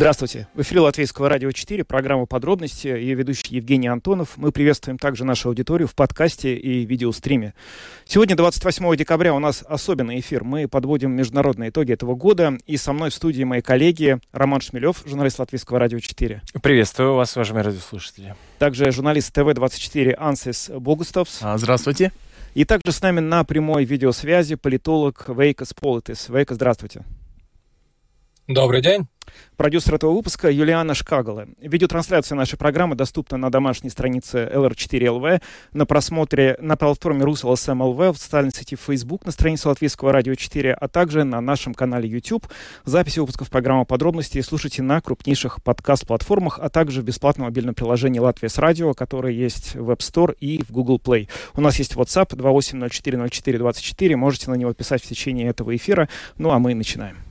Здравствуйте. В эфире Латвийского радио 4, программа «Подробности». Ее ведущий Евгений Антонов. Мы приветствуем также нашу аудиторию в подкасте и видеостриме. Сегодня, 28 декабря, у нас особенный эфир. Мы подводим международные итоги этого года. И со мной в студии мои коллеги Роман Шмелев, журналист Латвийского радио 4. Приветствую вас, уважаемые радиослушатели. Также журналист ТВ-24 Ансис Богустовс. А, здравствуйте. И также с нами на прямой видеосвязи политолог Вейкас Политис. Вейка, здравствуйте. Добрый день. Продюсер этого выпуска Юлиана Шкагала. Видеотрансляция нашей программы доступна на домашней странице LR4LV, на просмотре на платформе RusLSM.LV, в социальной сети Facebook, на странице Латвийского радио 4, а также на нашем канале YouTube. Записи выпусков программы «Подробности» слушайте на крупнейших подкаст-платформах, а также в бесплатном мобильном приложении «Латвия с радио», которое есть в App Store и в Google Play. У нас есть WhatsApp 28040424, можете на него писать в течение этого эфира. Ну а мы начинаем.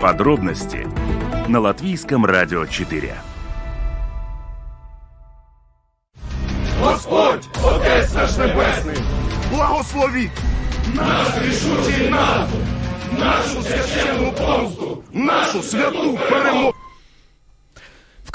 Подробности на Латвийском радио 4. Господь, Отець наш Небесний, Благослови! наш рішучий наступ, нашу священну помсту, Нашу святу перемогу!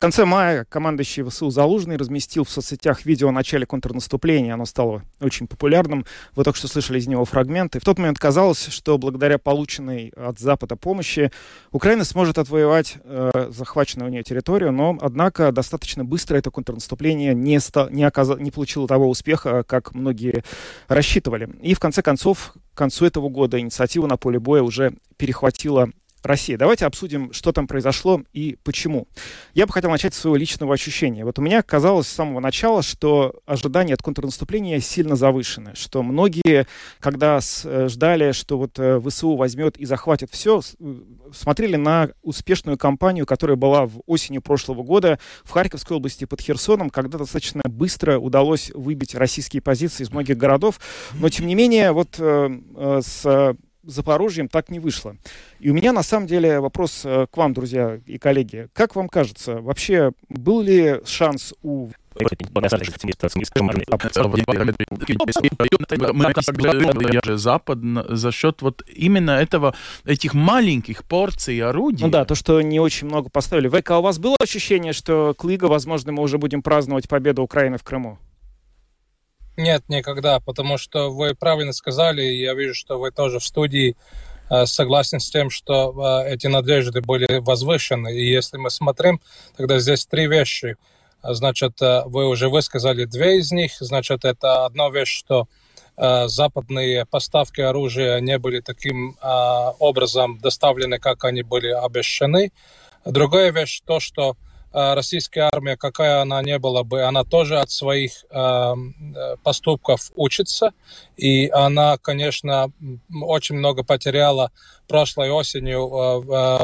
Конце мая командующий ВСУ Залужный разместил в соцсетях видео о начале контрнаступления. Оно стало очень популярным. Вы только что слышали из него фрагменты. В тот момент казалось, что благодаря полученной от Запада помощи Украина сможет отвоевать э, захваченную у нее территорию, но, однако, достаточно быстро это контрнаступление не, ста- не, оказа- не получило того успеха, как многие рассчитывали. И, в конце концов, к концу этого года инициатива на поле боя уже перехватила Россия. Давайте обсудим, что там произошло и почему. Я бы хотел начать с своего личного ощущения. Вот у меня казалось с самого начала, что ожидания от контрнаступления сильно завышены, что многие, когда э, ждали, что вот э, ВСУ возьмет и захватит все, э, смотрели на успешную кампанию, которая была в осенью прошлого года в Харьковской области под Херсоном, когда достаточно быстро удалось выбить российские позиции из многих городов. Но, тем не менее, вот с Запорожьем так не вышло. И у меня на самом деле вопрос э, к вам, друзья и коллеги. Как вам кажется, вообще был ли шанс у Мы как говорили, же Запад на- за счет вот именно этого, этих маленьких порций орудий. Ну да, то, что не очень много поставили. Века, а у вас было ощущение, что к Лига, возможно, мы уже будем праздновать победу Украины в Крыму? Нет, никогда, потому что вы правильно сказали, я вижу, что вы тоже в студии э, согласен с тем, что э, эти надежды были возвышены. И если мы смотрим, тогда здесь три вещи. Значит, э, вы уже высказали две из них. Значит, это одна вещь, что западные поставки оружия не были таким образом доставлены, как они были обещаны. Другая вещь то, что российская армия, какая она не была бы, она тоже от своих э, поступков учится. И она, конечно, очень много потеряла прошлой осенью э,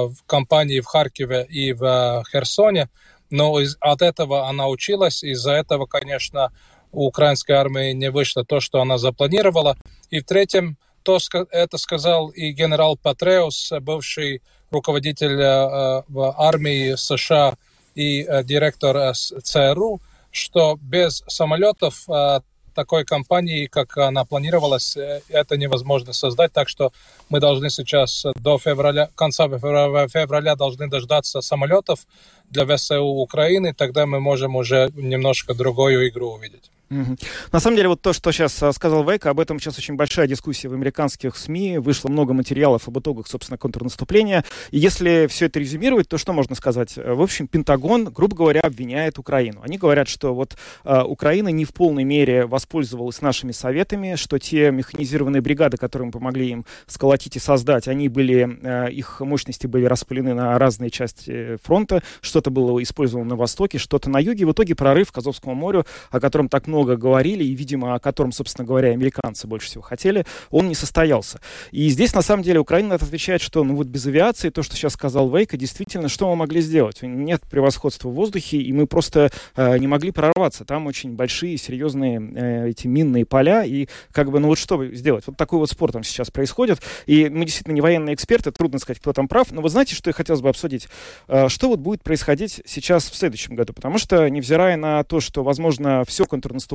в, кампании в Харькове и в Херсоне. Но из, от этого она училась. Из-за этого, конечно, у украинской армии не вышло то, что она запланировала. И в-третьем, то, это сказал и генерал Патреус, бывший руководитель э, армии США и э, директор э, ЦРУ, что без самолетов э, такой кампании, как она планировалась, это невозможно создать. Так что мы должны сейчас до февраля, конца февраля, февраля должны дождаться самолетов для ВСУ Украины, тогда мы можем уже немножко другую игру увидеть. На самом деле, вот то, что сейчас а, сказал Вейка, об этом сейчас очень большая дискуссия в американских СМИ. Вышло много материалов об итогах, собственно, контрнаступления. И если все это резюмировать, то что можно сказать? Э, В общем, Пентагон, грубо говоря, обвиняет Украину. Они говорят, что вот а, Украина не в полной мере воспользовалась нашими советами, что те механизированные бригады, которые мы помогли им сколотить и создать, они были, э, их мощности были распылены на разные части фронта, что-то было использовано на востоке, что-то на юге. В итоге прорыв к Азовскому морю, о котором так много много говорили, и, видимо, о котором, собственно говоря, американцы больше всего хотели, он не состоялся. И здесь, на самом деле, Украина отвечает, что ну вот без авиации, то, что сейчас сказал Вейка, действительно, что мы могли сделать? Нет превосходства в воздухе, и мы просто э, не могли прорваться. Там очень большие, серьезные э, эти минные поля, и как бы, ну вот что сделать? Вот такой вот спор там сейчас происходит, и мы действительно не военные эксперты, трудно сказать, кто там прав, но вы знаете, что я хотелось бы обсудить? Э, что вот будет происходить сейчас в следующем году? Потому что, невзирая на то, что, возможно, все контрнаступление,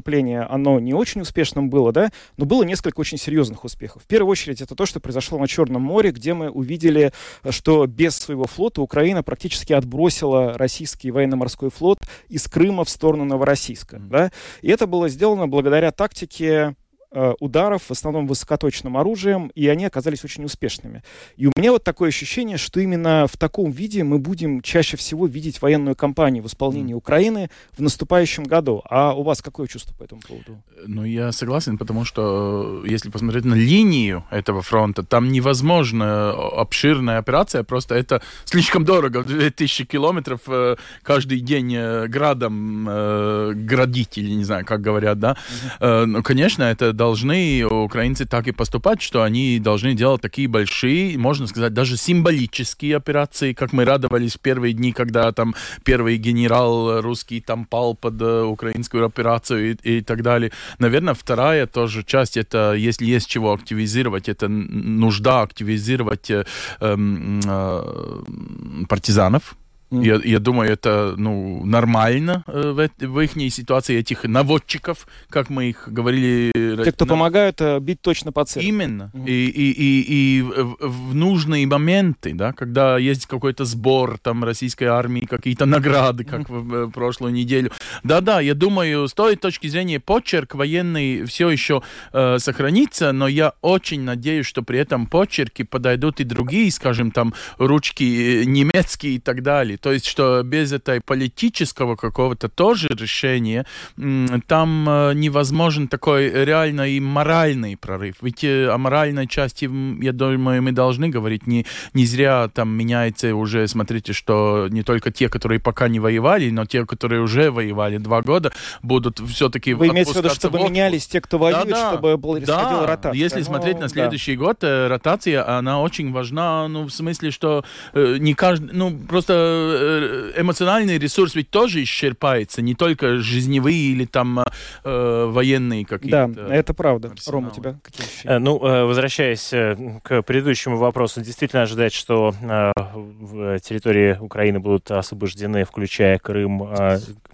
оно не очень успешным было, да, но было несколько очень серьезных успехов. В первую очередь, это то, что произошло на Черном море, где мы увидели, что без своего флота Украина практически отбросила российский военно-морской флот из Крыма в сторону Новороссийска, mm-hmm. да, и это было сделано благодаря тактике Э, ударов, в основном высокоточным оружием, и они оказались очень успешными. И у меня вот такое ощущение, что именно в таком виде мы будем чаще всего видеть военную кампанию в исполнении mm. Украины в наступающем году. А у вас какое чувство по этому поводу? Ну, я согласен, потому что э, если посмотреть на линию этого фронта, там невозможно обширная операция, просто это слишком дорого. 2000 километров э, каждый день градом градить, или не знаю, как говорят, да. Mm-hmm. Ну, конечно, это должны украинцы так и поступать, что они должны делать такие большие, можно сказать, даже символические операции, как мы радовались в первые дни, когда там первый генерал русский там пал под э, украинскую операцию и, и так далее. Наверное, вторая тоже часть, это если есть чего активизировать, это нужда активизировать э, э, партизанов, я, я думаю, это ну, нормально э, в, в их ситуации, этих наводчиков, как мы их говорили. Те, кто на... помогают э, бить точно по цели. Именно. Mm-hmm. И, и, и, и в, нужные моменты, да, когда есть какой-то сбор там российской армии, какие-то награды, как в, в прошлую неделю. Да-да, я думаю, с той точки зрения почерк военный все еще э, сохранится, но я очень надеюсь, что при этом почерки подойдут и другие, скажем, там, ручки э, немецкие и так далее то есть, что без этой политического какого-то тоже решения там э, невозможен такой реально и моральный прорыв. Ведь э, о моральной части, я думаю, мы должны говорить. Не, не зря там меняется уже, смотрите, что не только те, которые пока не воевали, но те, которые уже воевали два года, будут все-таки Вы имеете в виду, чтобы менялись те, кто воюет, да, да, чтобы был, да, ротация? Если ну, смотреть на следующий да. год, э, ротация, она очень важна, ну, в смысле, что не каждый, ну, просто Э, эмоциональный ресурс ведь тоже исчерпается, не только жизневые или там э, военные какие-то. Да, это правда. Арсеналы. Рома, у тебя какие ощущения? Э, ну, э, возвращаясь к предыдущему вопросу, действительно ожидать, что в территории Украины будут освобождены, включая Крым,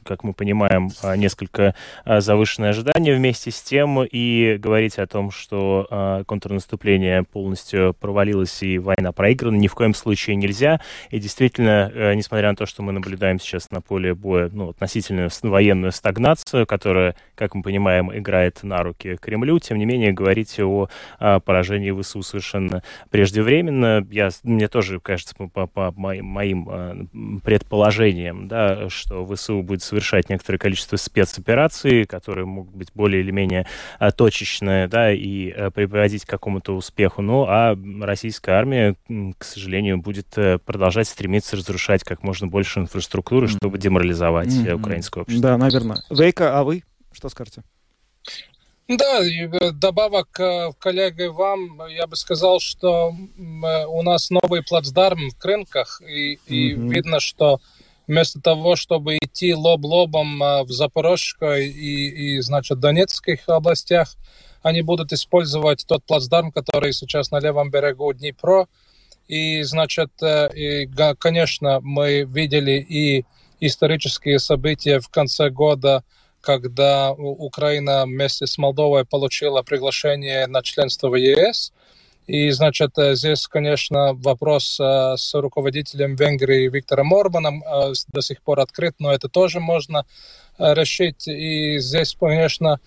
как мы понимаем, несколько завышенные ожидания вместе с тем и говорить о том, что контрнаступление полностью провалилось и война проиграна, ни в коем случае нельзя. И действительно, несмотря на то, что мы наблюдаем сейчас на поле боя ну, относительную военную стагнацию, которая, как мы понимаем, играет на руки Кремлю, тем не менее, говорить о, о поражении ВСУ совершенно преждевременно. Я, мне тоже кажется, по, по моим, моим а, предположениям, да, что ВСУ будет совершать некоторое количество спецопераций, которые могут быть более или менее а, точечные, да, и а, приводить к какому-то успеху. Ну, а российская армия, к сожалению, будет э, продолжать стремиться разрушать как можно больше инфраструктуры, чтобы деморализовать mm-hmm. украинское общество. Да, наверное. Вейка, а вы что скажете? Да, э, добавок э, коллеге вам, я бы сказал, что у нас новый плацдарм в Крынках, и, mm-hmm. и видно, что вместо того, чтобы идти лоб-лобом в Запорожской и, и, значит, Донецких областях, они будут использовать тот плацдарм, который сейчас на левом берегу Днепра, и, значит, э, и, конечно, мы видели и исторические события в конце года, когда Украина вместе с Молдовой получила приглашение на членство в ЕС. И, значит, э, здесь, конечно, вопрос э, с руководителем Венгрии Виктором Орбаном до сих пор открыт, но это тоже можно решить. И здесь, конечно,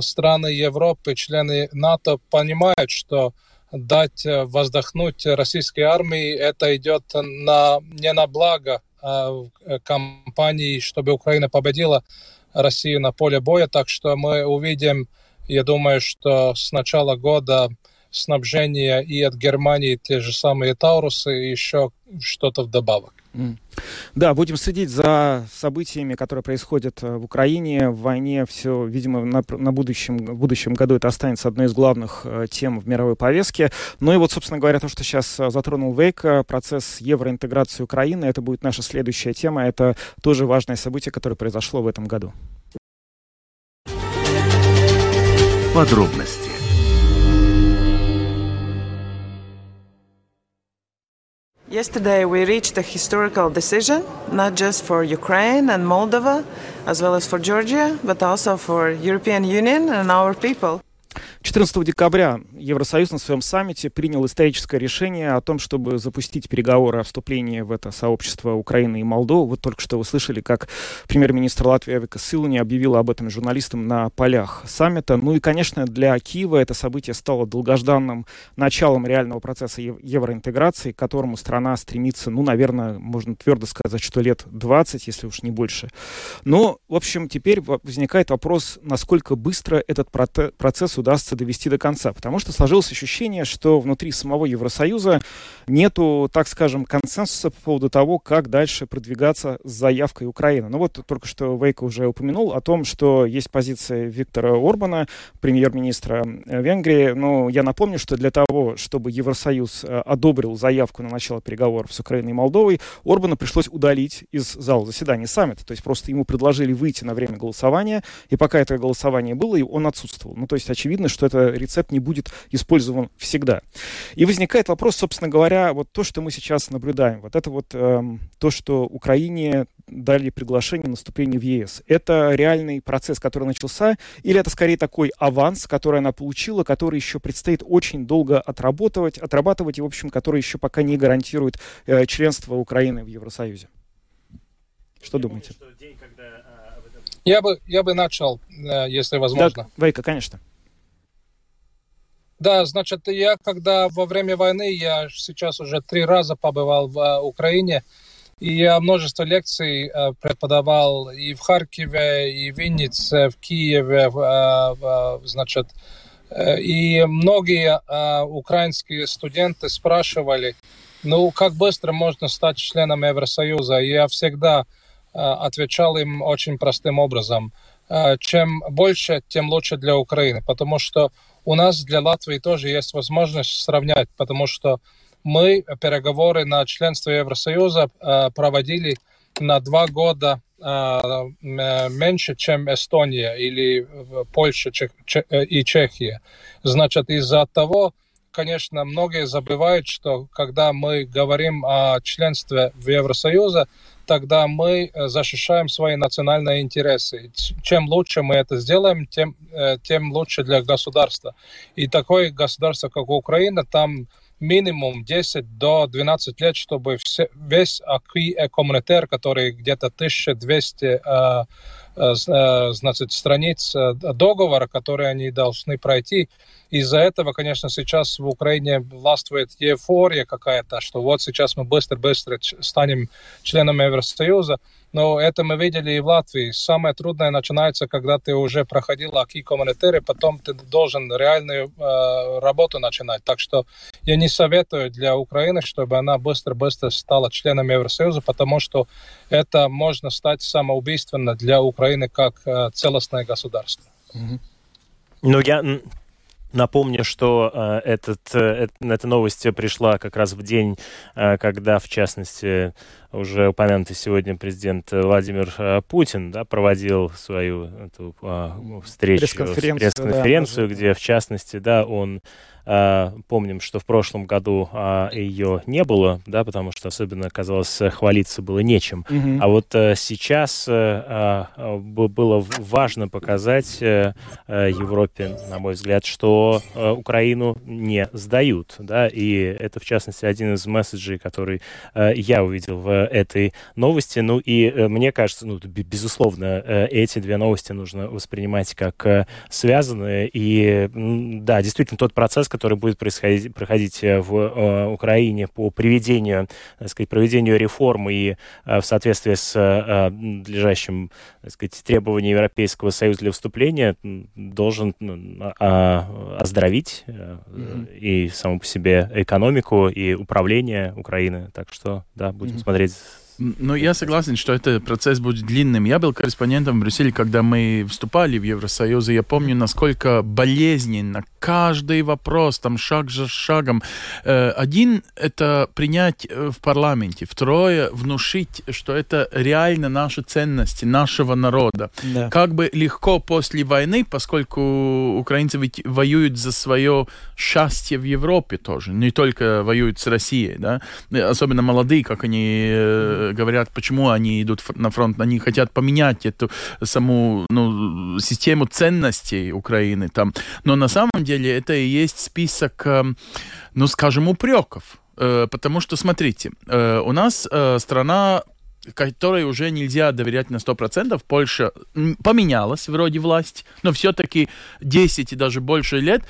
страны Европы, члены НАТО понимают, что дать э, воздохнуть российской армии, это идет на, не на благо а кампании, чтобы Украина победила Россию на поле боя. Так что мы увидим, я думаю, что с начала года снабжение и от Германии те же самые Таурусы, и еще что-то вдобавок. Да, будем следить за событиями, которые происходят э, в Украине, в войне. Все, видимо, на, на будущем, в будущем году это останется одной из главных э, тем в мировой повестке. Ну и вот, собственно говоря, то, что сейчас э, затронул Вейка, процесс евроинтеграции Украины, это будет наша следующая тема. Это тоже важное событие, которое произошло в этом году. Подробности Yesterday, we reached a historical decision, not just for Ukraine and Moldova, as well as for Georgia, but also for European Union and our people. 14 декабря Евросоюз на своем саммите принял историческое решение о том, чтобы запустить переговоры о вступлении в это сообщество Украины и Молдовы. Вот только что вы слышали, как премьер-министр Латвии Авика Силуни объявила об этом журналистам на полях саммита. Ну и, конечно, для Киева это событие стало долгожданным началом реального процесса евроинтеграции, к которому страна стремится, ну, наверное, можно твердо сказать, что лет 20, если уж не больше. Но, в общем, теперь возникает вопрос, насколько быстро этот процесс удастся довести до конца, потому что сложилось ощущение, что внутри самого Евросоюза нету, так скажем, консенсуса по поводу того, как дальше продвигаться с заявкой Украины. Ну вот только что Вейка уже упомянул о том, что есть позиция Виктора Орбана, премьер-министра э, Венгрии. Но я напомню, что для того, чтобы Евросоюз э, одобрил заявку на начало переговоров с Украиной и Молдовой, Орбана пришлось удалить из зала заседания саммита. То есть просто ему предложили выйти на время голосования, и пока это голосование было, он отсутствовал. Ну то есть очевидно, что это рецепт не будет использован всегда. И возникает вопрос, собственно говоря, вот то, что мы сейчас наблюдаем, вот это вот эм, то, что Украине дали приглашение на вступление в ЕС. Это реальный процесс, который начался, или это скорее такой аванс, который она получила, который еще предстоит очень долго отработать, отрабатывать, и, в общем, который еще пока не гарантирует э, членство Украины в Евросоюзе? Что я думаете? Помню, день, когда, а, я, бы, я бы начал, э, если возможно. Да, Вайка, конечно. Да, значит, я когда во время войны, я сейчас уже три раза побывал в uh, Украине, и я множество лекций uh, преподавал и в Харькове, и в Виннице, в Киеве, uh, значит, э, и многие украинские студенты спрашивали, ну, как быстро можно стать членом Евросоюза? И я всегда отвечал им очень простым образом. Чем больше, тем лучше для Украины, потому что у нас для Латвии тоже есть возможность сравнять, потому что мы переговоры на членство Евросоюза э, проводили на два года э, меньше, чем Эстония или Польша э, и Чехия. Значит, из-за того, конечно, многие забывают, что когда мы говорим о членстве в Евросоюзе, тогда мы э, защищаем свои национальные интересы. Чем лучше мы это сделаем, тем, э, тем лучше для государства. И такое государство, как Украина, там минимум 10 до 12 лет, чтобы все, весь акви коммунитер, который где-то 1200 э, э, значит, страниц договора, которые они должны пройти, из-за этого, конечно, сейчас в Украине властвует эйфория какая-то, что вот сейчас мы быстро-быстро станем членом Евросоюза. Но это мы видели и в Латвии. Самое трудное начинается, когда ты уже проходил аки коммунитары, потом ты должен реальную э, работу начинать. Так что я не советую для Украины, чтобы она быстро-быстро стала членом Евросоюза, потому что это можно стать самоубийственно для Украины как э, целостное государство. Ну, я Напомню, что э, этот, э, эта новость пришла как раз в день, э, когда, в частности, уже упомянутый сегодня президент Владимир э, Путин да, проводил свою эту, э, встречу, пресс-конференцию, пресс-конференцию да, где, в частности, да, он а, помним, что в прошлом году а, ее не было, да, потому что особенно, казалось, хвалиться было нечем. Mm-hmm. А вот а, сейчас а, было важно показать а, Европе, на мой взгляд, что а, Украину не сдают, да, и это, в частности, один из месседжей, который а, я увидел в этой новости. Ну и а, мне кажется, ну, безусловно, эти две новости нужно воспринимать как связанные. И да, действительно, тот процесс, который будет происходить, проходить э, в э, Украине по приведению, так сказать, проведению реформ и э, в соответствии с надлежащим так сказать, требованием Европейского Союза для вступления, должен а, оздоровить mm-hmm. и саму по себе экономику и управление Украины. Так что, да, будем mm-hmm. смотреть Ну, я согласен, что этот процесс будет длинным. Я был корреспондентом в Брюсселе, когда мы вступали в Евросоюз, и я помню, насколько болезненно каждый вопрос, там шаг за шагом. Э, один — это принять э, в парламенте. Второе — внушить, что это реально наши ценности, нашего народа. Да. Как бы легко после войны, поскольку украинцы ведь воюют за свое счастье в Европе тоже, не только воюют с Россией, да, особенно молодые, как они э, говорят, почему они идут на фронт, они хотят поменять эту саму ну, систему ценностей Украины там. Но на самом деле это и есть список, эм, ну, скажем, упреков. Э, потому что, смотрите, э, у нас э, страна которой уже нельзя доверять на 100%. Польша поменялась вроде власть, но все-таки 10 и даже больше лет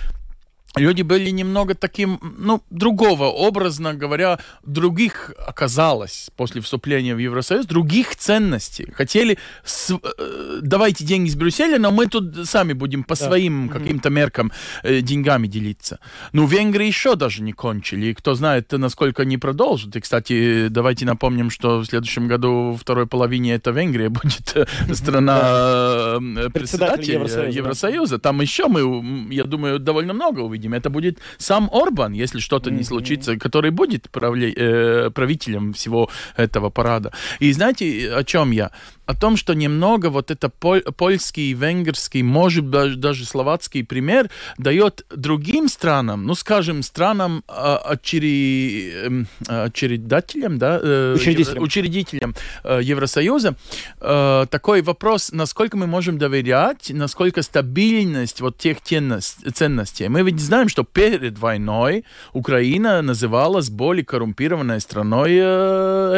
люди были немного таким, ну, другого, образно говоря, других оказалось после вступления в Евросоюз, других ценностей. Хотели, с, э, давайте деньги из Брюсселя, но мы тут сами будем по да. своим каким-то меркам э, деньгами делиться. Ну, Венгрии еще даже не кончили, и кто знает, насколько они продолжат. И, кстати, давайте напомним, что в следующем году, второй половине, это Венгрия будет э, страна э, председателя Евросоюза. Там еще мы, я думаю, довольно много увидим увидим, это будет сам Орбан, если что-то не случится, который будет правле, э, правителем всего этого парада. И знаете, о чем я? О том, что немного вот это поль, польский, венгерский, может даже, даже словацкий пример дает другим странам, ну, скажем, странам э, очери, э, очередателям, да, э, учредителям, учредителям э, Евросоюза, э, такой вопрос, насколько мы можем доверять, насколько стабильность вот тех ценностей. Мы ведь знаем, что перед войной Украина называлась более коррумпированной страной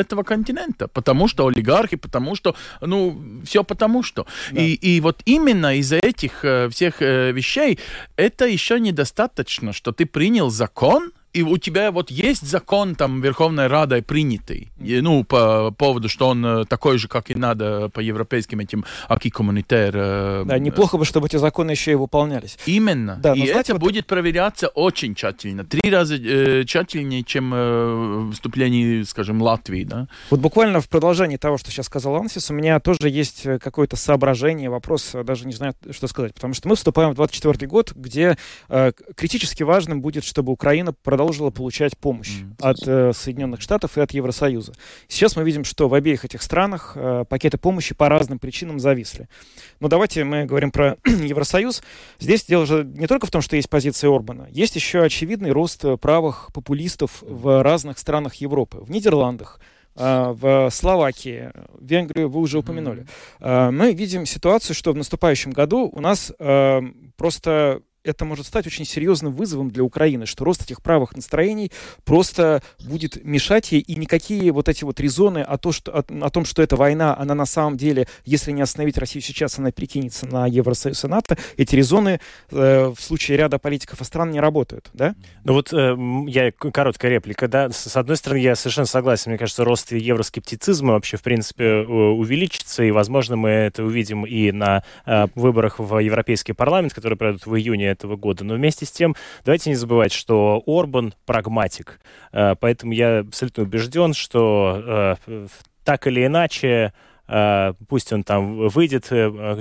этого континента, потому что олигархи, потому что ну, все потому что. Да. И, и вот именно из-за этих э, всех э, вещей это еще недостаточно, что ты принял закон, и у тебя вот есть закон там Верховной Радой принятый, и, ну, по поводу, что он э, такой же, как и надо по европейским этим аки коммунитер. Э, да, неплохо бы, чтобы эти законы еще и выполнялись. Именно. Да, и знаете, это вот... будет проверяться очень тщательно, три раза э, тщательнее, чем э, вступление, скажем, Латвии, да. Вот буквально в продолжении того, что сейчас сказал Ансис, у меня тоже есть э, какое-то соображение, вопрос, даже не знаю, что сказать, потому что мы вступаем в 24 год, где э, критически важным будет, чтобы Украина продолжала продолжила получать помощь mm-hmm. от э, Соединенных Штатов и от Евросоюза. Сейчас мы видим, что в обеих этих странах э, пакеты помощи по разным причинам зависли. Но давайте мы говорим про Евросоюз. Здесь дело же не только в том, что есть позиция Орбана. Есть еще очевидный рост правых популистов в разных странах Европы. В Нидерландах, э, в Словакии, Венгрию вы уже упомянули. Mm-hmm. Мы видим ситуацию, что в наступающем году у нас э, просто это может стать очень серьезным вызовом для Украины, что рост этих правых настроений просто будет мешать ей, и никакие вот эти вот резоны о, то, что, о, о том, что эта война, она на самом деле, если не остановить Россию сейчас, она перекинется на Евросоюз и НАТО, эти резоны э, в случае ряда политиков и стран не работают, да? Ну вот э, я, короткая реплика, да, с одной стороны, я совершенно согласен, мне кажется, рост евроскептицизма вообще, в принципе, увеличится, и, возможно, мы это увидим и на э, выборах в Европейский парламент, которые пройдут в июне этого года. Но вместе с тем, давайте не забывать, что Орбан прагматик. Э, поэтому я абсолютно убежден, что э, так или иначе Uh, пусть он там выйдет,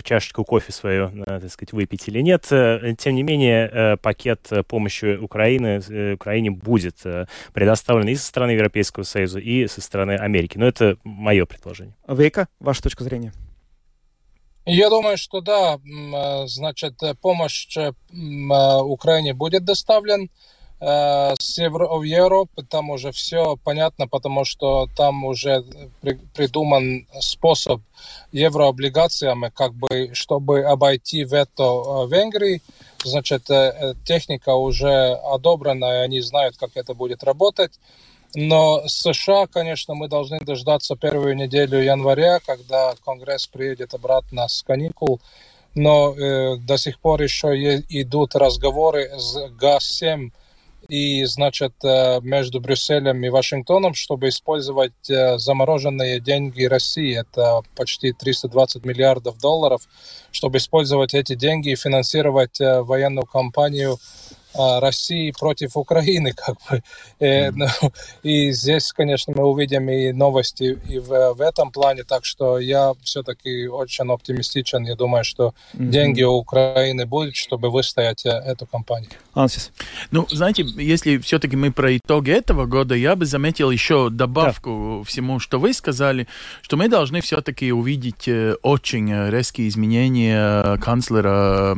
чашечку кофе свою, так сказать, выпить или нет, тем не менее пакет помощи Украины, Украине будет предоставлен и со стороны Европейского Союза, и со стороны Америки. Но это мое предложение. Вейка, ваша точка зрения? Я думаю, что да, э, значит, э, помощь э, Украине будет доставлен с Евро, в Европу, там уже все понятно, потому что там уже при, придуман способ еврооблигациями, как бы, чтобы обойти вето Венгрии. Значит, техника уже одобрена, и они знают, как это будет работать. Но США, конечно, мы должны дождаться первую неделю января, когда Конгресс приедет обратно с каникул. Но э, до сих пор еще идут разговоры с ГАЗ-7 и, значит, э, между Брюсселем и Вашингтоном, чтобы использовать э, замороженные деньги России. Это почти 320 миллиардов долларов, чтобы использовать эти деньги и финансировать э, военную кампанию России против Украины, как бы. И, ну, и здесь, конечно, мы увидим и новости и в, в этом плане, так что я все-таки очень оптимистичен. Я думаю, что mm-hmm. деньги у Украины будут, чтобы выстоять э, эту кампанию. Ансис. Ну, знаете, если все-таки мы про итоги этого года, я бы заметил еще добавку да. всему, что вы сказали, что мы должны все-таки увидеть э, очень резкие изменения канцлера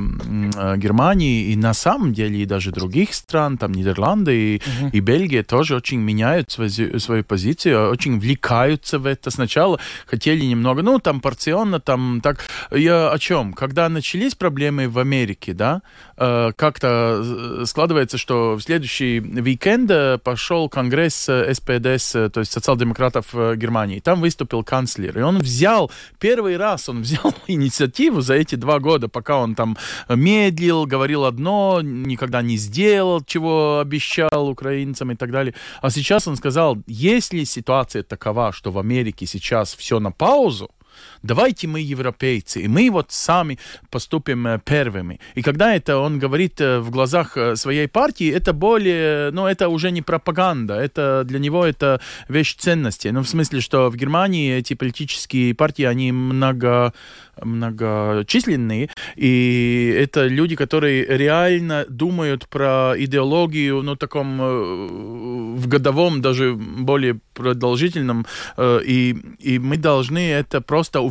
Германии и на самом деле и даже других стран, там Нидерланды и, uh-huh. и Бельгия тоже очень меняют свою, свою позицию, очень влекаются в это. Сначала хотели немного, ну, там порционно, там так. Я о чем? Когда начались проблемы в Америке, да, э, как-то э, складывается, что в следующий уикенд э, пошел конгресс СПДС, то есть социал-демократов Германии. Там выступил канцлер, и он взял, первый раз он взял инициативу за эти два года, пока он там медлил, говорил одно, никогда не сделал, чего обещал украинцам и так далее. А сейчас он сказал, если ситуация такова, что в Америке сейчас все на паузу, Давайте мы европейцы, и мы вот сами поступим э, первыми. И когда это он говорит э, в глазах э, своей партии, это более, ну, это уже не пропаганда, это для него это вещь ценности. Ну, в смысле, что в Германии эти политические партии, они много многочисленные, и это люди, которые реально думают про идеологию, ну, таком в годовом, даже более продолжительном, и, и мы должны это просто увидеть,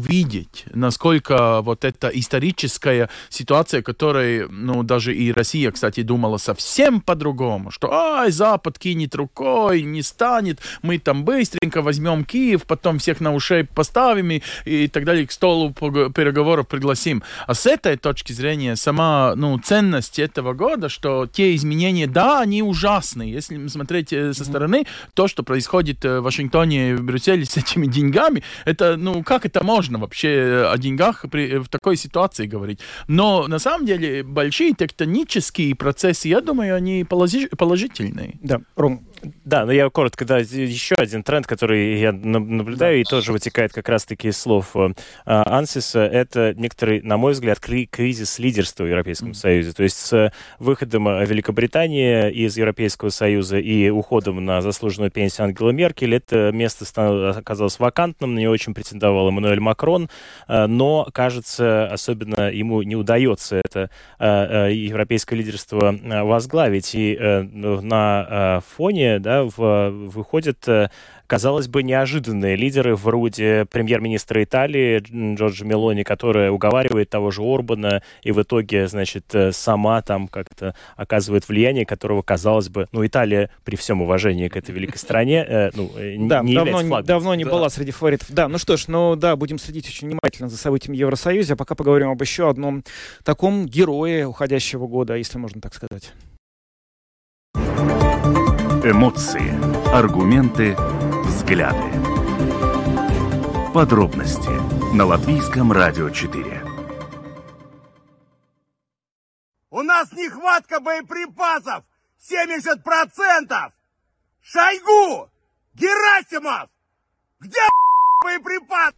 насколько вот эта историческая ситуация, которой, ну, даже и Россия, кстати, думала совсем по-другому, что, ай, Запад кинет рукой, не станет, мы там быстренько возьмем Киев, потом всех на ушей поставим и, и так далее, к столу переговоров пригласим. А с этой точки зрения сама, ну, ценность этого года, что те изменения, да, они ужасные. Если смотреть э, со стороны, то, что происходит э, в Вашингтоне, в Брюсселе с этими деньгами, это, ну, как это можно? Можно вообще о деньгах при, в такой ситуации говорить. Но на самом деле большие тектонические процессы, я думаю, они положительные. Да, Ром, да, но я коротко, да, еще один тренд, который я наблюдаю да. и тоже вытекает как раз-таки из слов э, Ансиса, это некоторый, на мой взгляд, кризис лидерства в Европейском mm. Союзе. То есть с выходом Великобритании из Европейского Союза и уходом на заслуженную пенсию Ангела Меркель, это место оказалось вакантным, на него очень претендовал Эммануэль Макрон, э, но, кажется, особенно ему не удается это э, европейское лидерство возглавить. И на фоне да, в, выходят, э, казалось бы, неожиданные лидеры вроде премьер-министра Италии Джорджа Мелони, которая уговаривает того же Орбана и в итоге, значит, э, сама там как-то оказывает влияние, которого, казалось бы, ну, Италия при всем уважении к этой великой стране, э, ну, да, не давно, является давно не да. была среди фаворитов. Да, ну что ж, ну да, будем следить очень внимательно за событиями Евросоюза, а пока поговорим об еще одном таком герое уходящего года, если можно так сказать. Эмоции, аргументы, взгляды. Подробности на Латвийском радио 4. У нас нехватка боеприпасов 70%! Шойгу! Герасимов! Где боеприпасы?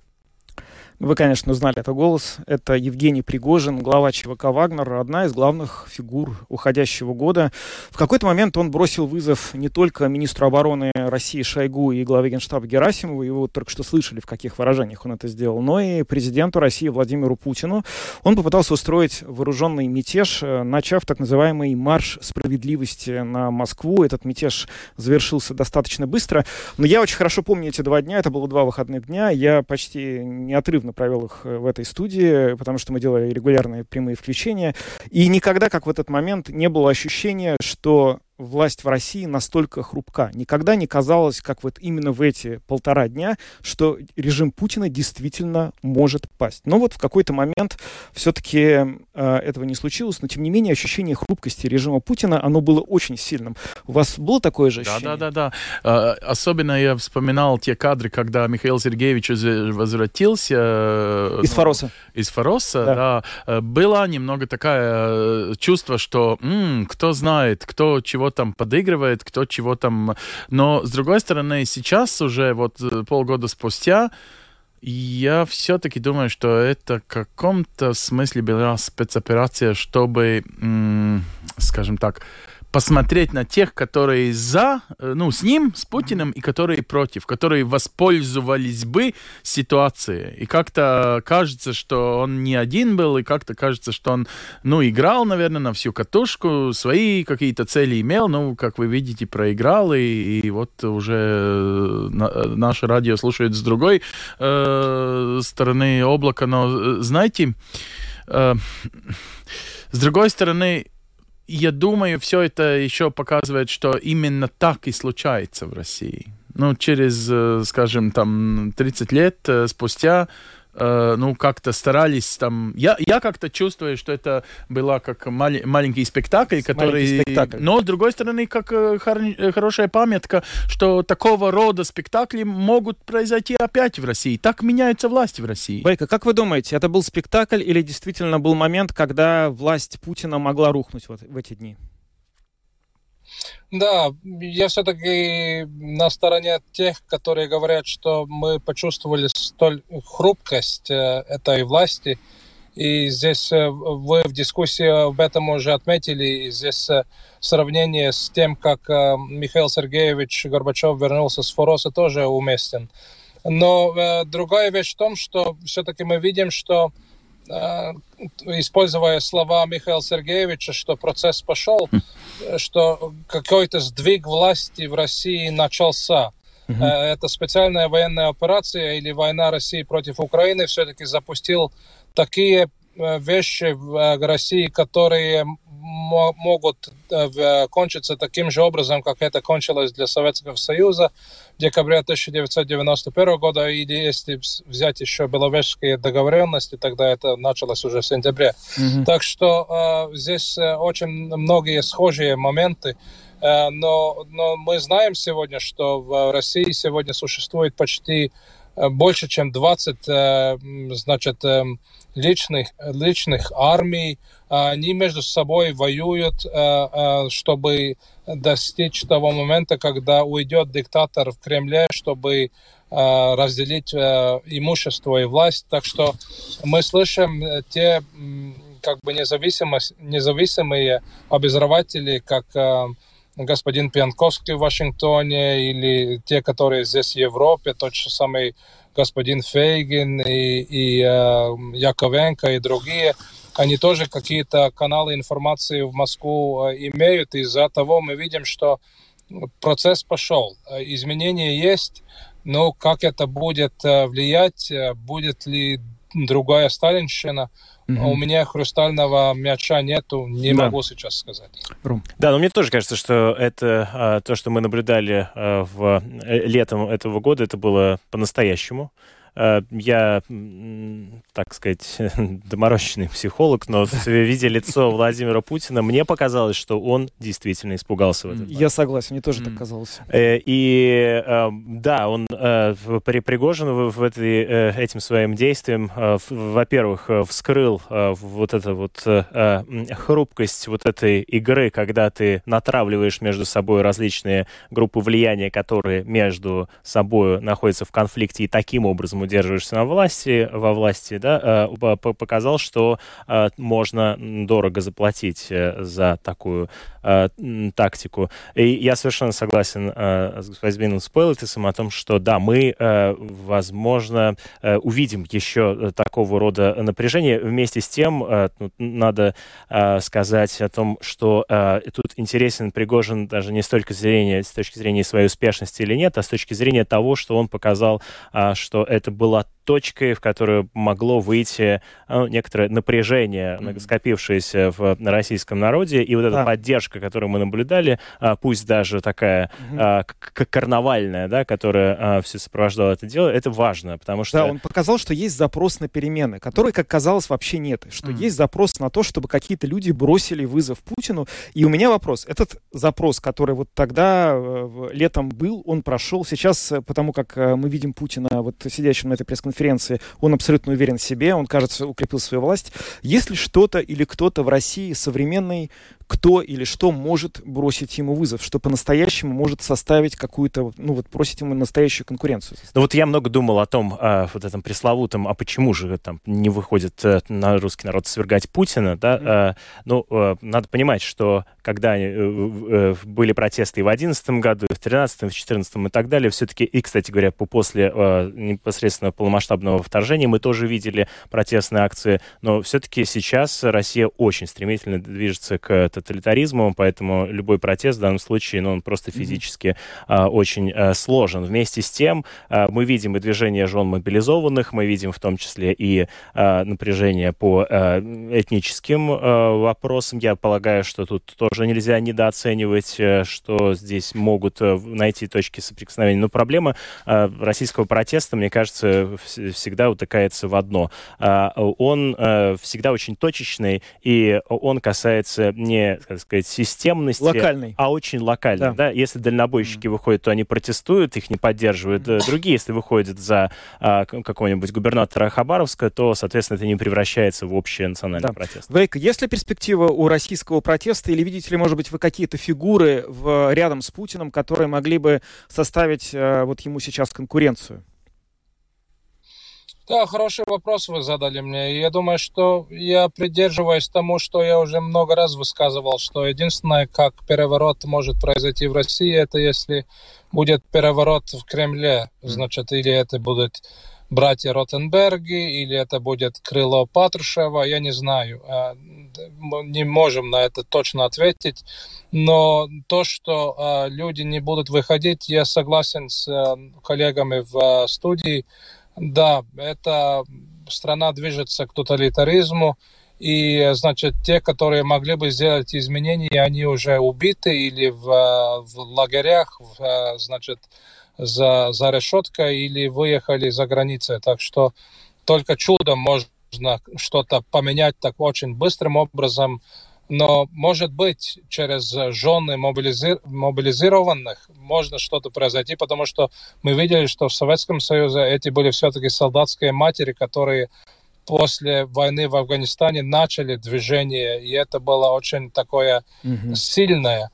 Вы, конечно, узнали этот голос. Это Евгений Пригожин, глава ЧВК «Вагнер», одна из главных фигур уходящего года. В какой-то момент он бросил вызов не только министру обороны России Шойгу и главе Генштаба Герасимову, его только что слышали, в каких выражениях он это сделал, но и президенту России Владимиру Путину. Он попытался устроить вооруженный мятеж, э, начав так называемый марш справедливости на Москву. Этот мятеж завершился достаточно быстро, но я очень хорошо помню эти два дня, это было два выходных дня, я почти неотрывно активно провел их э, в этой студии, потому что мы делали регулярные прямые включения. И никогда, как в этот момент, не было ощущения, что власть в России настолько хрупка. Никогда не казалось, как вот именно в эти полтора дня, что режим Путина действительно может пасть. Но вот в какой-то момент все-таки э, этого не случилось, но тем не менее ощущение хрупкости режима Путина, оно было очень сильным. У вас было такое же ощущение? Да, да, да, да. особенно я вспоминал те кадры, когда Михаил Сергеевич возвратился. Э, из ну, Фароса. Из Фароса, да. да. Э, было немного такое э, чувство, что м-м, кто знает, кто чего там подыгрывает, кто чего там... Но, с другой стороны, сейчас уже, вот э, полгода спустя, Я все-таки думаю, что это в каком-то смысле была спецоперация, чтобы, скажем так, посмотреть на тех, которые за, э, ну, с ним, с Путиным, и которые против, которые воспользовались бы ситуацией. И как-то кажется, что он не один был, и как-то кажется, что он, ну, играл, наверное, на всю катушку, свои какие-то цели имел, ну, как вы видите, проиграл, и, и вот уже э, на, э, наше радио слушает с другой э, стороны облака, но, знаете, э, с другой стороны, я думаю, все это еще показывает, что именно так и случается в России. Ну, через, э, скажем, там, 30 лет э, спустя Э, ну, как-то старались там... Я, я как-то чувствую, что это была как мал- маленький спектакль, который... Маленький спектакль. Но, с другой стороны, как э, хор- э, хорошая памятка, что такого рода спектакли могут произойти опять в России. Так меняются власти в России. Байка, как вы думаете, это был спектакль или действительно был момент, когда власть Путина могла рухнуть вот в эти дни? Да, я все-таки на стороне тех, которые говорят, что мы почувствовали столь хрупкость э, этой власти. И здесь э, вы в дискуссии об этом уже отметили. И здесь э, сравнение с тем, как Михаил Сергеевич Горбачев вернулся с Фороса, тоже уместен. Но другая вещь в том, что все-таки мы видим, что используя слова Михаила Сергеевича, что процесс пошел, хм. что какой-то сдвиг власти в России начался. Угу. Это специальная военная операция или война России против Украины все-таки запустил такие Э, вещи в э, России, которые могут э, кончиться таким же образом, как это кончилось для Советского Союза в декабре 1991 года, или если взять еще беловежские договоренности, тогда это началось уже в сентябре. Mm-hmm. Так что э, здесь очень многие схожие моменты, э, но, но мы знаем сегодня, что в России сегодня существует почти больше, чем 20 э, значит, эм, личных, личных армий, они между собой воюют, э, э, чтобы достичь того момента, когда уйдет диктатор в Кремле, чтобы э, разделить имущество и власть. Так что мы слышим те как бы независимые обозреватели, как господин Пьянковский в Вашингтоне или те, которые здесь в Европе, тот же самый господин Фейгин и, и э, Яковенко и другие, они тоже какие-то каналы информации в Москву э, имеют. Из-за того мы видим, что процесс пошел. Изменения есть, но как это будет э, влиять, э, будет ли другая сталинщина – Mm-hmm. У меня хрустального мяча нету, не да. могу сейчас сказать. Рум. Да, но мне тоже кажется, что это а, то, что мы наблюдали а, в э, летом этого года, это было по-настоящему. Э, я, так сказать, доморощенный психолог, но видя лицо Владимира Путина, мне показалось, что он действительно испугался в этот Я согласен, мне тоже так казалось. Э, и э, да, он при Пригожин в этой, этим своим действием, во-первых, вскрыл вот эту вот хрупкость вот этой игры, когда ты натравливаешь между собой различные группы влияния, которые между собой находятся в конфликте, и таким образом удерживаешься на власти, во власти, да, э, показал, что э, можно дорого заплатить э, за такую тактику. И я совершенно согласен с господином Спойлетисом о том, что да, мы, возможно, увидим еще такого рода напряжение. Вместе с тем, надо сказать о том, что тут интересен Пригожин даже не с точки зрения, с точки зрения своей успешности или нет, а с точки зрения того, что он показал, что это была точкой, в которую могло выйти ну, некоторое напряжение, mm-hmm. скопившееся в российском народе, и вот эта да. поддержка, которую мы наблюдали, а, пусть даже такая mm-hmm. карнавальная, да, которая а, все сопровождала это дело, это важно, потому что... Да, он показал, что есть запрос на перемены, который, как казалось, вообще нет, что mm-hmm. есть запрос на то, чтобы какие-то люди бросили вызов Путину, и у меня вопрос, этот запрос, который вот тогда э, летом был, он прошел, сейчас, э, потому как мы видим Путина вот сидящим на этой пресс-конференции, он абсолютно уверен в себе, он, кажется, укрепил свою власть. Есть ли что-то или кто-то в России современный, кто или что может бросить ему вызов, что по-настоящему может составить какую-то, ну вот бросить ему настоящую конкуренцию. Ну вот я много думал о том, э, вот этом пресловутом, а почему же там не выходит э, на русский народ свергать Путина, да? Mm-hmm. Э, ну, э, надо понимать, что когда э, э, были протесты и в 2011 году, и в 2013, и в 2014 и так далее, все-таки, и, кстати говоря, по после э, непосредственно полномасштабного вторжения мы тоже видели протестные акции, но все-таки сейчас Россия очень стремительно движется к тоталитаризму, поэтому любой протест в данном случае, ну, он просто физически mm-hmm. очень сложен. Вместе с тем мы видим и движение жен мобилизованных, мы видим в том числе и напряжение по этническим вопросам. Я полагаю, что тут тоже нельзя недооценивать, что здесь могут найти точки соприкосновения. Но проблема российского протеста, мне кажется, всегда утыкается в одно. А, он э, всегда очень точечный, и он касается не, как сказать, системности, Локальный. а очень локальный. Да. Да? Если дальнобойщики mm. выходят, то они протестуют, их не поддерживают. Mm. Другие, если выходят за а, какого-нибудь губернатора Хабаровска, то, соответственно, это не превращается в общий национальный да. протест. Вейк, есть ли перспектива у российского протеста, или видите ли, может быть, вы какие-то фигуры в, рядом с Путиным, которые могли бы составить а, вот ему сейчас конкуренцию? Да, хороший вопрос вы задали мне. Я думаю, что я придерживаюсь тому, что я уже много раз высказывал, что единственное, как переворот может произойти в России, это если будет переворот в Кремле, значит, или это будет братья Ротенберги, или это будет крыло Патрушева, я не знаю. А, мы не можем на это точно ответить. Но то, что а, люди не будут выходить, я согласен с а, коллегами в студии, да, эта страна движется к тоталитаризму, и, значит, те, которые могли бы сделать изменения, они уже убиты или в, в лагерях, в, значит, за, за решеткой или выехали за границей. Так что только чудом можно что-то поменять так очень быстрым образом но, может быть, через жены мобилизи... мобилизированных можно что-то произойти, потому что мы видели, что в Советском Союзе эти были все-таки солдатские матери, которые после войны в Афганистане начали движение, и это было очень такое mm-hmm. сильное.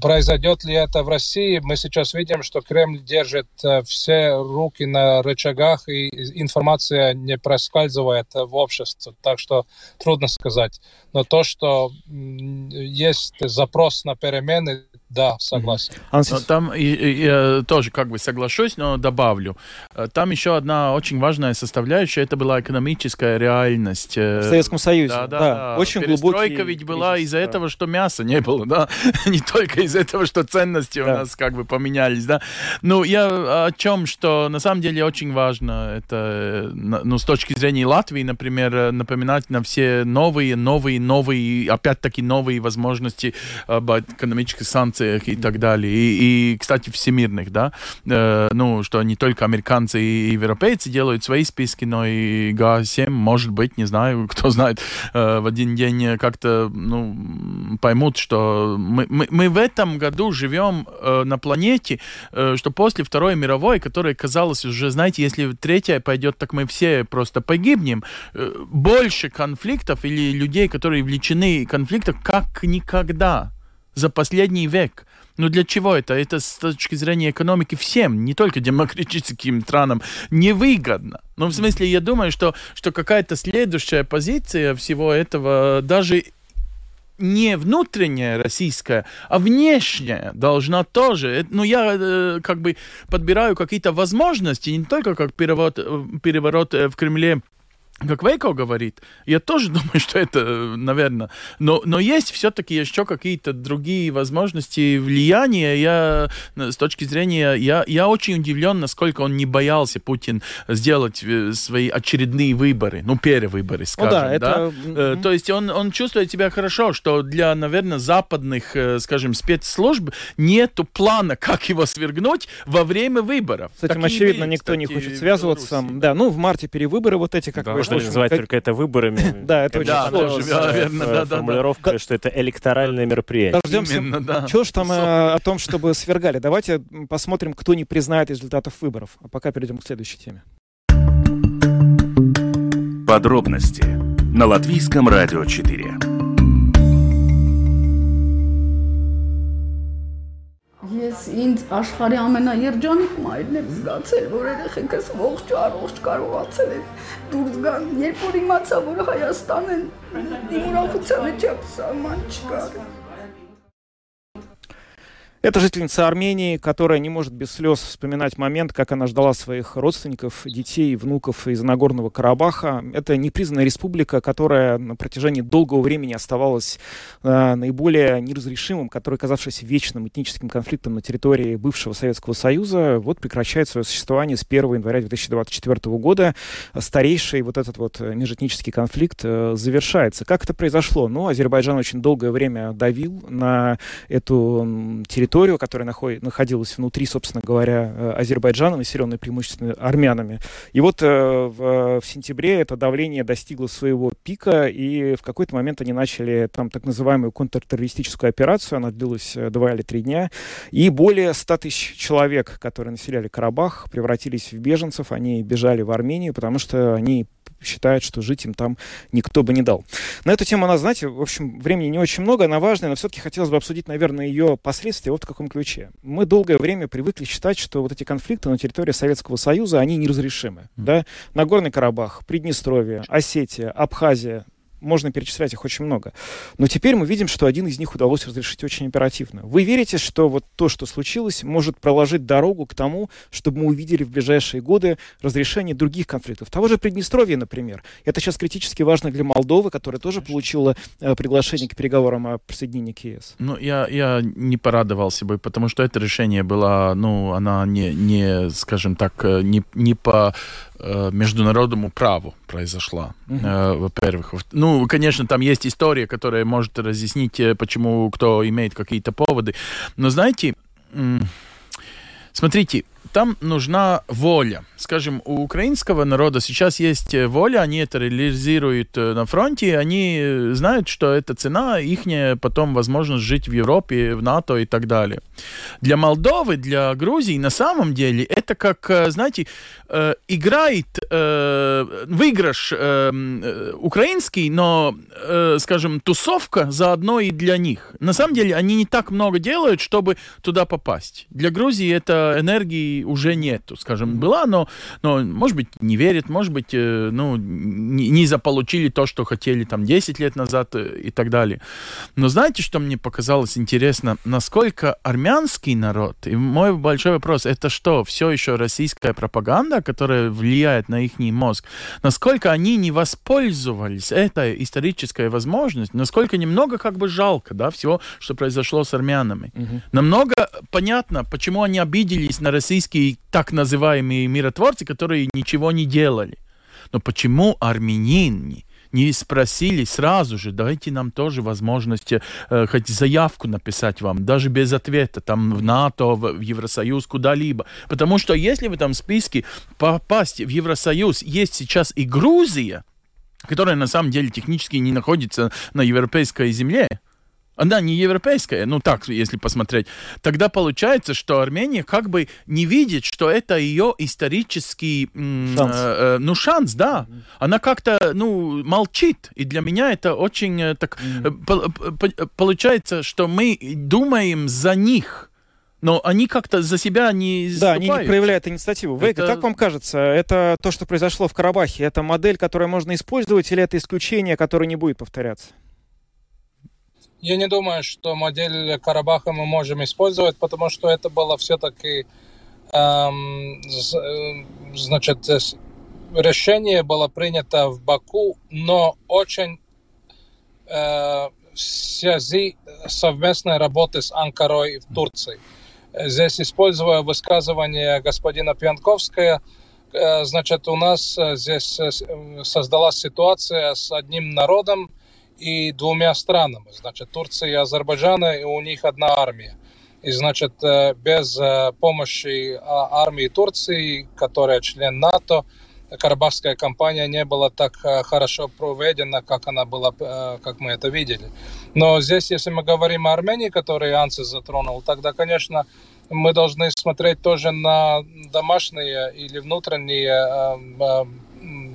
Произойдет ли это в России? Мы сейчас видим, что Кремль держит э, все руки на рычагах, и информация не проскальзывает в общество. Так что трудно сказать. Но то, что есть запрос на перемены, да, согласен. Mm-hmm. Там я тоже как бы соглашусь, но добавлю. Э, там еще одна очень важная составляющая, это была экономическая реальность. Э, в Советском Союзе, да. да, да. да. Очень Перестройка ведь была из-за да. этого, что мяса не было, да, не только из-за этого, что ценности да. у нас как бы поменялись, да. Ну, я о чем, что на самом деле очень важно, это, ну, с точки зрения Латвии, например, напоминать на все новые, новые, новые, опять-таки новые возможности об экономических санкциях санкциях и так далее. И, и кстати, всемирных, да, э, ну, что не только американцы и европейцы делают свои списки, но и Г7, может быть, не знаю, кто знает, э, в один день как-то, ну, поймут, что мы, мы, мы в этом году живем э, на планете, э, что после Второй мировой, которая казалось уже, знаете, если третья пойдет, так мы все просто погибнем, э, больше конфликтов или людей, которые влечены в конфликтах, как никогда за последний век. Но для чего это? Это с точки зрения экономики всем, не только демократическим странам, невыгодно. Но в смысле, я думаю, что, что какая-то следующая позиция всего этого даже не внутренняя российская, а внешняя должна тоже. Ну, я э, как бы подбираю какие-то возможности, не только как переворот, э, переворот э, в Кремле как Вейко говорит, я тоже думаю, что это, наверное, но, но есть все-таки еще какие-то другие возможности влияния. Я, с точки зрения, я, я очень удивлен, насколько он не боялся, Путин, сделать э, свои очередные выборы, ну, перевыборы, скажем, ну, да, это... да? Mm-hmm. То есть он, он чувствует себя хорошо, что для, наверное, западных, э, скажем, спецслужб нету плана, как его свергнуть во время выборов. С этим, Такие очевидно, никто кстати, не хочет связываться. Да, ну, в марте перевыборы вот эти, как да. вы можно называть как... только это выборами. Да, это очень сложно. Формулировка, что это электоральное мероприятие. Дождемся. Чего ж там э, о том, чтобы свергали? Давайте посмотрим, кто не признает результатов выборов. А пока перейдем к следующей теме. Подробности на Латвийском радио 4. Ինձ աշխարհի ամենաերջանիկ մայրն եմ զգացել, որ երեխեքս ողջ առողջ կարողացել են դուրս գան։ Երբ որ իմացա, որ Հայաստանն իմ ուրախության մեջ սահման չկար։ Это жительница Армении, которая не может без слез вспоминать момент, как она ждала своих родственников, детей, внуков из Нагорного Карабаха. Это непризнанная республика, которая на протяжении долгого времени оставалась э, наиболее неразрешимым, который, казавшись вечным этническим конфликтом на территории бывшего Советского Союза, вот прекращает свое существование с 1 января 2024 года. Старейший вот этот вот межэтнический конфликт э, завершается. Как это произошло? Ну, Азербайджан очень долгое время давил на эту территорию территорию, которая наход... находилась внутри, собственно говоря, э, Азербайджана, населенной преимущественно армянами. И вот э, в, в сентябре это давление достигло своего пика, и в какой-то момент они начали там так называемую контртеррористическую операцию, она длилась э, два или три дня, и более 100 тысяч человек, которые населяли Карабах, превратились в беженцев, они бежали в Армению, потому что они считают, что жить им там никто бы не дал. На эту тему, она, знаете, в общем, времени не очень много, она важная, но все-таки хотелось бы обсудить, наверное, ее последствия вот в каком ключе. Мы долгое время привыкли считать, что вот эти конфликты на территории Советского Союза, они неразрешимы. Mm. Да? Нагорный Карабах, Приднестровье, Осетия, Абхазия, можно перечислять их очень много. Но теперь мы видим, что один из них удалось разрешить очень оперативно. Вы верите, что вот то, что случилось, может проложить дорогу к тому, чтобы мы увидели в ближайшие годы разрешение других конфликтов? Того же Приднестровья, например. Это сейчас критически важно для Молдовы, которая тоже получила э, приглашение к переговорам о присоединении к ЕС. Ну, я, я не порадовался бы, потому что это решение было, ну, она не, не скажем так, э, не, не по Э, международному праву произошла, uh-huh. во-первых. Ну, конечно, там есть история, которая может разъяснить, э, почему кто имеет какие-то поводы. Но знаете, смотрите, там нужна воля. Скажем, у украинского народа сейчас есть э, воля, они это реализируют э, на фронте, они э, знают, что это цена, их потом возможность жить в Европе, в НАТО и так далее. Для Молдовы, для Грузии на самом деле это как, знаете, играет выигрыш украинский, но, скажем, тусовка заодно и для них. На самом деле они не так много делают, чтобы туда попасть. Для Грузии это энергии уже нету, скажем, была, но, но может быть, не верит, может быть, э, ну, не, не заполучили то, что хотели там 10 лет назад э, и так далее. Но знаете, что мне показалось интересно? Насколько армянский народ, и мой большой вопрос, это что, все еще российская пропаганда, которая влияет на их мозг? Насколько они не воспользовались этой исторической возможностью? Насколько немного как бы жалко, да, всего, что произошло с армянами? Угу. Намного понятно, почему они обиделись на российский армянские так называемые миротворцы, которые ничего не делали. Но почему армянин не спросили сразу же, дайте нам тоже возможность э, хоть заявку написать вам, даже без ответа, там в НАТО, в, в Евросоюз, куда-либо. Потому что если в этом списке попасть в Евросоюз есть сейчас и Грузия, которая на самом деле технически не находится на европейской земле, она не европейская, ну так, если посмотреть, тогда получается, что Армения как бы не видит, что это ее исторический шанс. Э, э, ну шанс, да. Mm-hmm. Она как-то ну молчит, и для меня это очень э, так mm-hmm. получается, что мы думаем за них. Но они как-то за себя не Да, они не проявляют инициативу. Вейка, это... как вам кажется, это то, что произошло в Карабахе, это модель, которую можно использовать, или это исключение, которое не будет повторяться? Я не думаю, что модель Карабаха мы можем использовать, потому что это было все-таки, эм, значит, решение было принято в Баку, но очень э, в связи совместной работы с Анкарой в Турции. Здесь, используя высказывание господина Пьянковского, э, значит, у нас здесь создалась ситуация с одним народом, и двумя странами, значит, Турция и Азербайджана, и у них одна армия. И, значит, э, без э, помощи а, армии Турции, которая член НАТО, Карабахская кампания не была так э, хорошо проведена, как она была, как мы это видели. Но здесь, если мы говорим о Армении, которую Ансис затронул, тогда, конечно, мы должны смотреть тоже на домашние или внутренние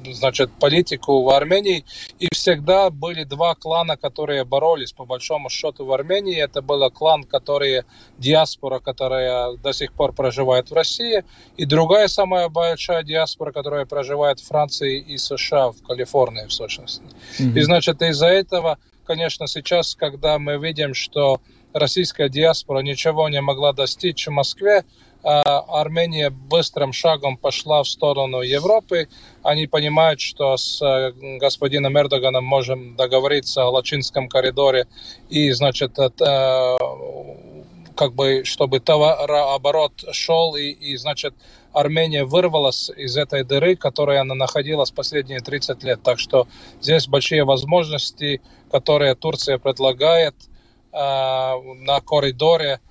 значит, политику в Армении. И всегда были два клана, которые боролись, по большому счету, в Армении. Это был клан, который диаспора, которая до сих пор проживает в России, и другая самая большая диаспора, которая проживает в Франции и США, в Калифорнии, в сущности. Mm-hmm. И, значит, из-за этого, конечно, сейчас, когда мы видим, что российская диаспора ничего не могла достичь в Москве, Армения быстрым шагом пошла в сторону Европы. Они понимают, что с э, господином Эрдоганом можем договориться о Лачинском коридоре и, значит, это, как бы, чтобы товарооборот шел, и, и, значит, Армения вырвалась из этой дыры, которой она находилась последние 30 лет. Так что здесь большие возможности, которые Турция предлагает э, на коридоре – Э,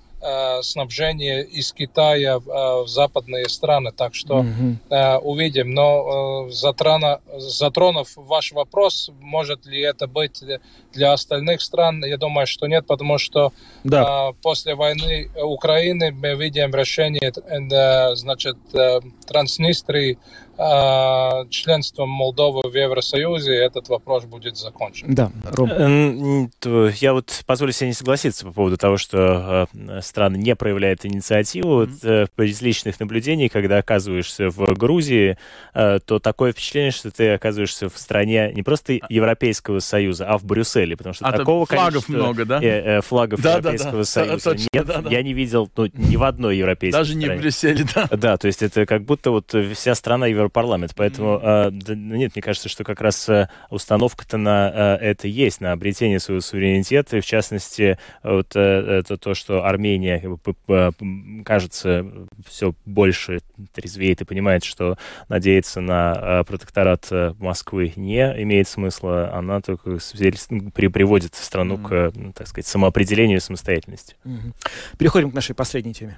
снабжение из Китая в, э, в западные страны. Так что mm увидим. Но затрана, затронув ваш вопрос, может ли это быть для остальных стран, я думаю, что нет, потому что да. после войны Украины мы видим решение значит, Транснистрии членством Молдовы в Евросоюзе этот вопрос будет закончен. Да, Ром. Я вот позволю себе не согласиться по поводу того, что а, страны не проявляют инициативу. Mm-hmm. Вот, из личных наблюдений, когда оказываешься в Грузии, а, то такое впечатление, что ты оказываешься в стране не просто Европейского Союза, а в Брюсселе, потому что а такого флагов много, да? Э, э, флагов да, Европейского да, да. Союза Точно, нет. Да, да. Я не видел ну, ни в одной европейской Даже стране. не в Брюсселе, да. Да, то есть это как будто вот вся страна Европейского Европарламент. Поэтому mm-hmm. да, нет, мне кажется, что как раз э, установка-то на э, это есть, на обретение своего суверенитета. И в частности, вот это то, что Армения кажется все больше трезвеет и понимает, что надеяться на протекторат Москвы не имеет смысла. Она только приводит страну mm-hmm. к, так сказать, самоопределению и самостоятельности. Mm-hmm. Переходим к нашей последней теме.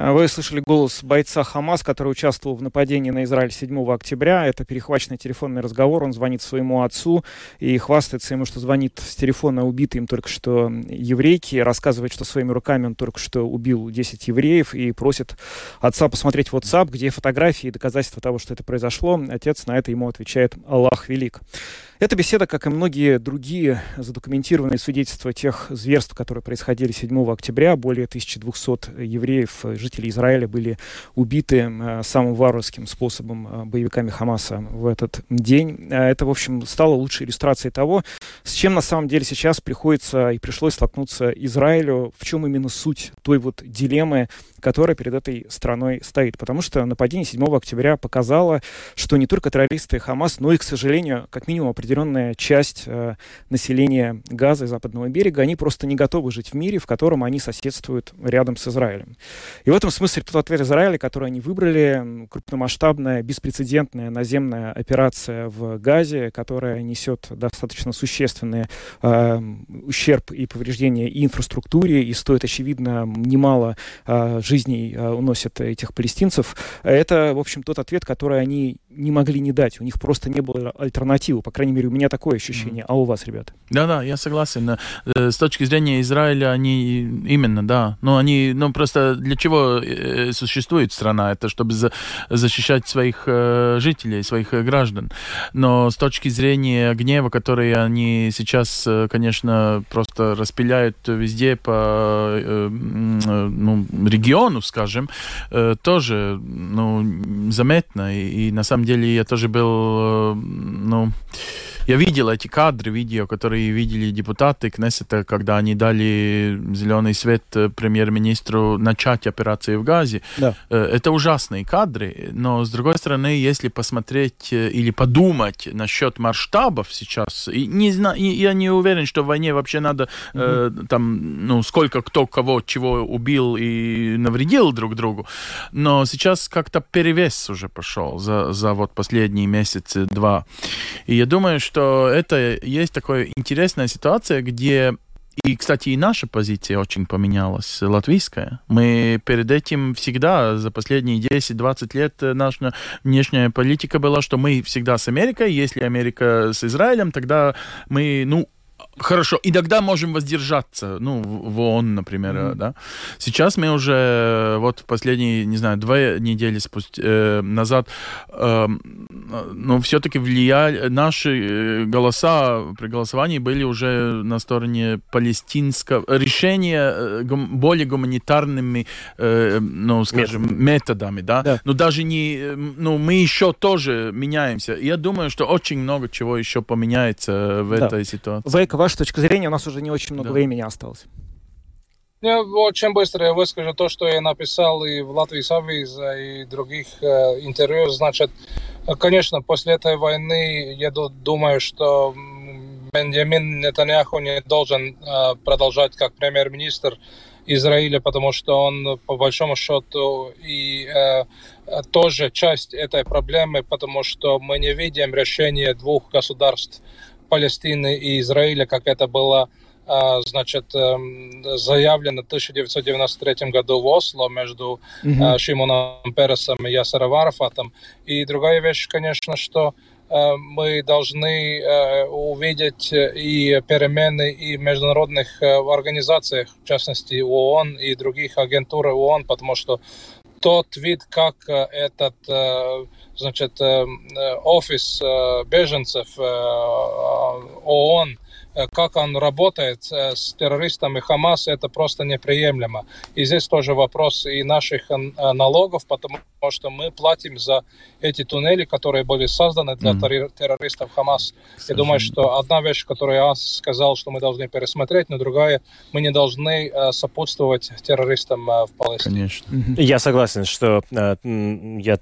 вы слышали голос бойца Хамас, который участвовал в нападении на Израиль 7 октября. Это перехваченный телефонный разговор. Он звонит своему отцу и хвастается ему, что звонит с телефона убитым только что еврейки. Рассказывает, что своими руками он только что убил 10 евреев и просит отца посмотреть WhatsApp, где фотографии и доказательства того, что это произошло. Отец на это ему отвечает «Аллах велик». Эта беседа, как и многие другие задокументированные свидетельства тех зверств, которые происходили 7 октября, более 1200 евреев, жителей Израиля, были убиты э, самым варварским способом э, боевиками Хамаса в этот день. Э, это, в общем, стало лучшей иллюстрацией того, с чем на самом деле сейчас приходится и пришлось столкнуться Израилю, в чем именно суть той вот дилеммы, которая перед этой страной стоит. Потому что нападение 7 октября показало, что не только террористы Хамас, но и, к сожалению, как минимум определенная часть э, населения Газа и Западного берега, они просто не готовы жить в мире, в котором они соседствуют рядом с Израилем. И в этом смысле тот ответ Израиля, который они выбрали, крупномасштабная, беспрецедентная наземная операция в Газе, которая несет достаточно существенный э, ущерб и повреждения и инфраструктуре, и стоит, очевидно, немало э, жизней э, уносят этих палестинцев. Это, в общем, тот ответ, который они не могли не дать. У них просто не было альтернативы. По крайней мере, у меня такое ощущение. А у вас, ребята? Да-да, я согласен. Э, с точки зрения Израиля, они именно, да. Но они, ну, просто для чего э, существует страна? Это чтобы за, защищать своих э, жителей, своих граждан. Но с точки зрения гнева, который они сейчас, конечно, просто распиляют везде по ну, региону, скажем, тоже, ну, заметно. И, и на самом деле я тоже был, ну, я видел эти кадры, видео, которые видели депутаты Кнессета, когда они дали зеленый свет э, премьер-министру начать операции в Газе. Да. Э, это ужасные кадры, но с другой стороны, если посмотреть э, или подумать насчет масштабов сейчас, и не знаю, я не уверен, что в войне вообще надо угу. э, там, ну, сколько кто кого чего убил и навредил друг другу, но сейчас как-то перевес уже пошел за, за вот последние месяцы два. И я думаю, что что это есть такая интересная ситуация, где и, кстати, и наша позиция очень поменялась, латвийская. Мы перед этим всегда, за последние 10-20 лет, наша внешняя политика была, что мы всегда с Америкой, если Америка с Израилем, тогда мы, ну, Хорошо, иногда можем воздержаться, ну, в ООН, например, mm-hmm. да. Сейчас мы уже, вот последние, не знаю, две недели спустя, э, назад, э, ну, все-таки влияли, наши э, голоса при голосовании были уже на стороне палестинского, решения э, более гуманитарными, э, ну, скажем, методами, методами да? да. Но даже не, ну, мы еще тоже меняемся. Я думаю, что очень много чего еще поменяется в да. этой ситуации. Вейка, ваша точка зрения, у нас уже не очень много да. времени осталось. Я очень быстро я выскажу то, что я написал и в Латвии Савиза, и других э, интервью. Значит, конечно, после этой войны я думаю, что Бенджамин Нетаньяху не должен э, продолжать как премьер-министр Израиля, потому что он, по большому счету, и э, тоже часть этой проблемы, потому что мы не видим решения двух государств – Палестины и Израиля, как это было а, значит, эм, заявлено в 1993 году в Осло между mm-hmm. Шимоном Пересом и Ясаром Арафатом. И другая вещь, конечно, что э, мы должны э, увидеть и перемены и в международных организациях, в частности ООН и других агентур ООН, потому что тот вид, как этот значит, офис беженцев ООН Э, как он работает э, с террористами Хамас, это просто неприемлемо. И здесь тоже вопрос и наших э, налогов, потому что мы платим за эти туннели, которые были созданы для террористов Хамас. Я думаю, что одна вещь, которую я сказал, что мы должны пересмотреть, но другая, мы не должны сопутствовать террористам в Палестине. Конечно. Я согласен, что я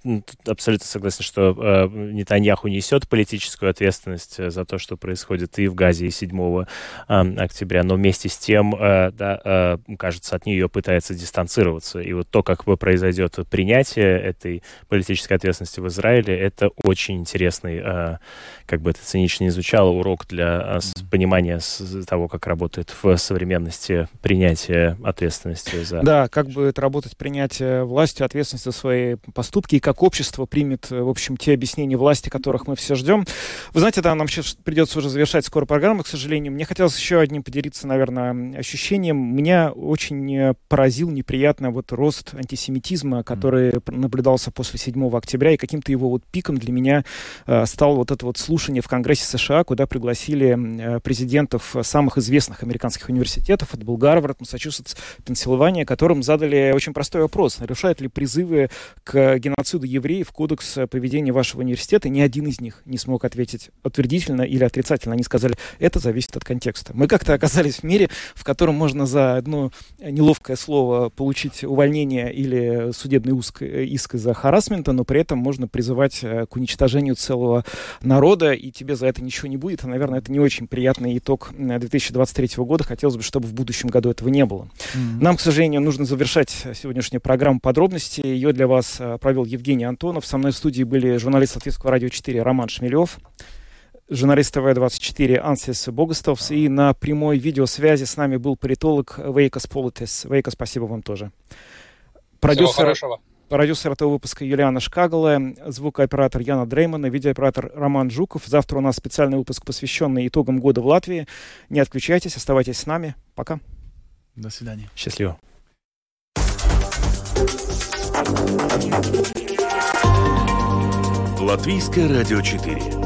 абсолютно согласен, что Нетаньяху несет политическую ответственность за то, что происходит и в Газе, и 7 октября, но вместе с тем, э, да, э, кажется, от нее пытается дистанцироваться. И вот то, как произойдет принятие этой политической ответственности в Израиле, это очень интересный, э, как бы это цинично не звучало, урок для понимания того, как работает в современности принятие ответственности за... Да, как будет работать принятие властью ответственности за свои поступки и как общество примет, в общем, те объяснения власти, которых мы все ждем. Вы знаете, да, нам сейчас придется уже завершать скоро программу, к сожалению, сожалению. Мне хотелось еще одним поделиться, наверное, ощущением. Меня очень э, поразил неприятно вот рост антисемитизма, который наблюдался после 7 октября, и каким-то его вот пиком для меня э, стал вот это вот слушание в Конгрессе США, куда пригласили э, президентов самых известных американских университетов. Это был Гарвард, Массачусетс, Пенсильвания, которым задали очень простой вопрос. Нарушают ли призывы к геноциду евреев кодекс поведения вашего университета? Ни один из них не смог ответить утвердительно или отрицательно. Они сказали, это зависит зависит от контекста. Мы как-то оказались в мире, в котором можно за одно неловкое слово получить увольнение или судебный иск, иск из-за харасмента, но при этом можно призывать э, к уничтожению целого народа, и тебе за это ничего не будет. И, наверное, это не очень приятный итог 2023 э, года. Хотелось бы, чтобы в будущем году этого не было. Mm-hmm. Нам, к сожалению, нужно завершать сегодняшнюю программу подробности. Ее для вас э, провел Евгений Антонов. Со мной в студии были журналист Латвийского радио 4 Роман Шмелев журналист ТВ-24 Ансис Богостовс. И на прямой видеосвязи с нами был политолог Вейкас Политес. Вейка, спасибо вам тоже. Продюсер, продюсер этого выпуска Юлиана Шкагала, звукооператор Яна Дреймана, видеооператор Роман Жуков. Завтра у нас специальный выпуск, посвященный итогам года в Латвии. Не отключайтесь, оставайтесь с нами. Пока. До свидания. Счастливо. Латвийское радио 4